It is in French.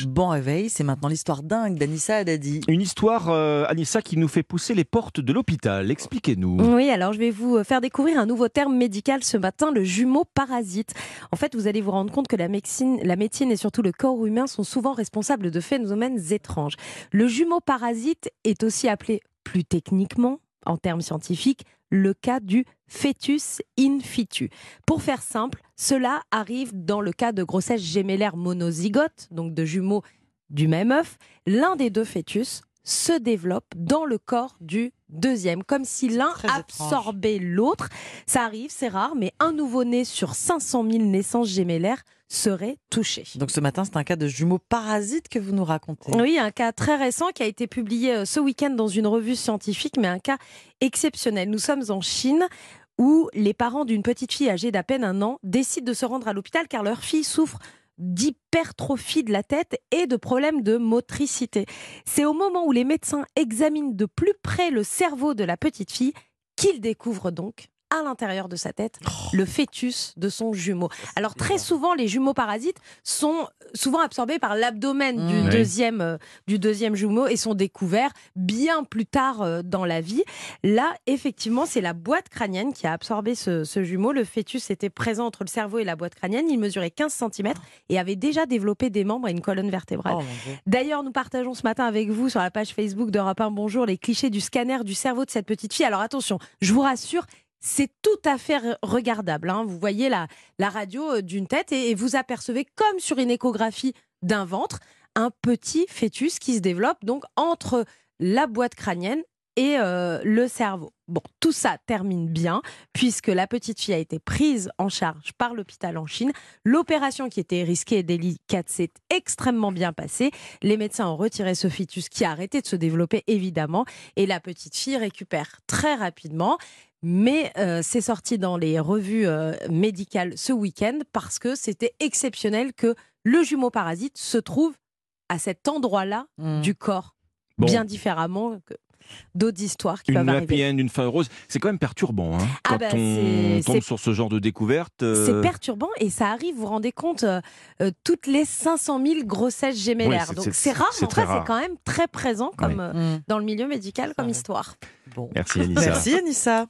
Bon réveil, c'est maintenant l'histoire dingue d'Anissa Haddadi. Une histoire, euh, Anissa, qui nous fait pousser les portes de l'hôpital. Expliquez-nous. Oui, alors je vais vous faire découvrir un nouveau terme médical ce matin, le jumeau parasite. En fait, vous allez vous rendre compte que la médecine, la médecine et surtout le corps humain sont souvent responsables de phénomènes étranges. Le jumeau parasite est aussi appelé plus techniquement, en termes scientifiques, le cas du fœtus in situ. Pour faire simple, cela arrive dans le cas de grossesse gémellaire monozygote, donc de jumeaux du même œuf. L'un des deux fœtus se développe dans le corps du deuxième, comme si l'un absorbait l'autre. Ça arrive, c'est rare, mais un nouveau-né sur 500 000 naissances gémellaires serait touché. Donc ce matin, c'est un cas de jumeaux parasites que vous nous racontez. Oui, un cas très récent qui a été publié euh, ce week-end dans une revue scientifique, mais un cas exceptionnel. Nous sommes en Chine où les parents d'une petite fille âgée d'à peine un an décident de se rendre à l'hôpital car leur fille souffre d'hypertrophie de la tête et de problèmes de motricité. C'est au moment où les médecins examinent de plus près le cerveau de la petite fille qu'ils découvrent donc à l'intérieur de sa tête le fœtus de son jumeau. Alors très souvent, les jumeaux parasites sont souvent absorbés par l'abdomen Mmh. du, Oui. deuxième, euh, du deuxième jumeau et sont découverts bien plus tard euh, dans la vie. Là, effectivement, c'est la boîte crânienne qui a absorbé ce, ce jumeau. Le fœtus était présent entre le cerveau et la boîte crânienne. Il mesurait 15 cm et avait déjà développé des membres et une colonne vertébrale. Oh. D'ailleurs, nous partageons ce matin avec vous sur la page Facebook d'Europe 1 Bonjour les clichés du scanner du cerveau de cette petite fille. Alors attention, je vous rassure, c'est tout à fait re- regardable. hein. Vous voyez la, la radio euh, d'une tête et, et vous apercevez, comme sur une échographie d'un ventre, un petit fœtus qui se développe donc entre la boîte crânienne et euh, le cerveau. Bon, tout ça termine bien puisque la petite fille a été prise en charge par l'hôpital en Chine. L'opération qui était risquée et délicate s'est extrêmement bien passée. Les médecins ont retiré ce fœtus qui a arrêté de se développer évidemment et la petite fille récupère très rapidement. Mais euh, c'est sorti dans les revues euh, médicales ce week-end parce que c'était exceptionnel que le jumeau parasite se trouve à cet endroit-là Mmh. du corps, Bon. bien différemment que d'autres histoires qui Une peuvent arriver. une fin heureuse, c'est quand même perturbant hein, Ah quand bah, on tombe sur ce genre de découverte. euh, C'est perturbant et ça arrive, vous vous rendez compte, euh, toutes les 500 000 grossesses gémellaires. Donc c'est- rare, c'est mais en cas, c'est quand même très présent comme, euh, Mmh. dans le milieu médical comme histoire. Bon. Merci Anissa. Merci Anissa.